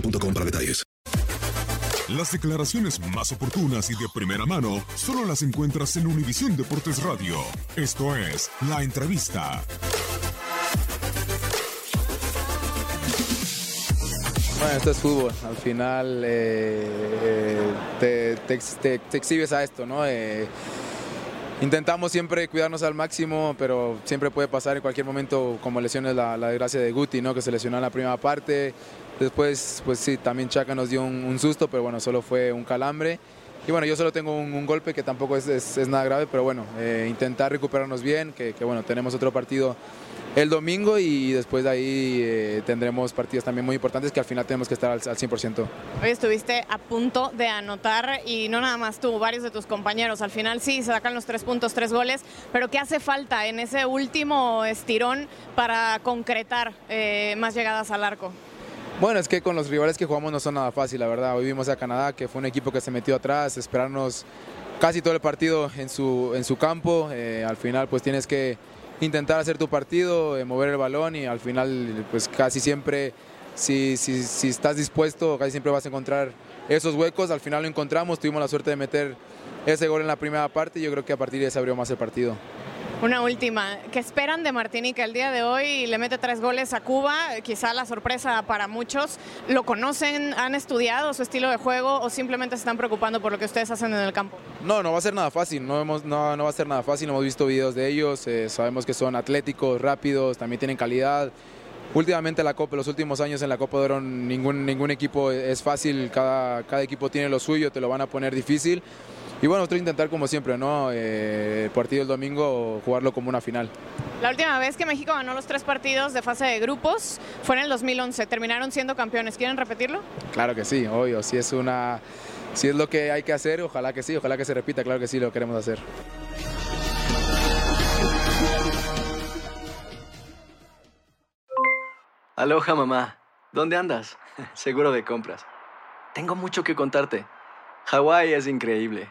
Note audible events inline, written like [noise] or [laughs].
boostmobile.com para detalles. Las declaraciones más oportunas y de primera mano solo las encuentras en Univisión Deportes Radio. Esto es La Entrevista. Bueno, esto es fútbol. Al final eh, eh, te, te ex- te- te exhibes a esto, ¿no? Eh, intentamos siempre cuidarnos al máximo, pero siempre puede pasar en cualquier momento, como lesiones la, desgracia de Guti, ¿no? Que se lesionó en la primera parte. Después, pues sí, también Chaca nos dio un, un susto, pero bueno, solo fue un calambre. Y bueno, yo solo tengo un, golpe que tampoco es, nada grave, pero bueno, eh, intentar recuperarnos bien, que, que bueno, tenemos otro partido el domingo y después de ahí eh, tendremos partidos también muy importantes que al final tenemos que estar al, al 100%. Hoy estuviste a punto de anotar y no nada más tú, varios de tus compañeros. Al final sí, se sacan los tres puntos, tres goles, pero ¿qué hace falta en ese último estirón para concretar eh, más llegadas al arco? Bueno, es que con los rivales que jugamos no son nada fácil, la verdad. Hoy vimos a Canadá, que fue un equipo que se metió atrás, esperarnos casi todo el partido en su, en su campo. Eh, al final, pues tienes que intentar hacer tu partido, eh, mover el balón y al final, pues casi siempre, si, si, si estás dispuesto, casi siempre vas a encontrar esos huecos. Al final lo encontramos, tuvimos la suerte de meter ese gol en la primera parte y yo creo que a partir de ahí se abrió más el partido. Una última, ¿qué esperan de Martinica el día de hoy? Le mete tres goles a Cuba, quizá la sorpresa para muchos. ¿Lo conocen, han estudiado su estilo de juego o simplemente se están preocupando por lo que ustedes hacen en el campo? No, no va a ser nada fácil, no, hemos, no, no va a ser nada fácil, hemos visto videos de ellos, eh, sabemos que son atléticos, rápidos, también tienen calidad. Últimamente la Copa, los últimos años en la Copa de Oro ningún, ningún equipo es fácil, cada, cada equipo tiene lo suyo, te lo van a poner difícil. Y bueno, nosotros intentar como siempre, ¿no? Eh, el partido del domingo, jugarlo como una final. La última vez que México ganó los tres partidos de fase de grupos fue en el 2011, terminaron siendo campeones. ¿Quieren repetirlo? Claro que sí, obvio, si es, una, si es lo que hay que hacer, ojalá que sí, ojalá que se repita, claro que sí, lo queremos hacer. Aloha mamá, ¿dónde andas? [laughs] Seguro de compras. Tengo mucho que contarte. Hawái es increíble.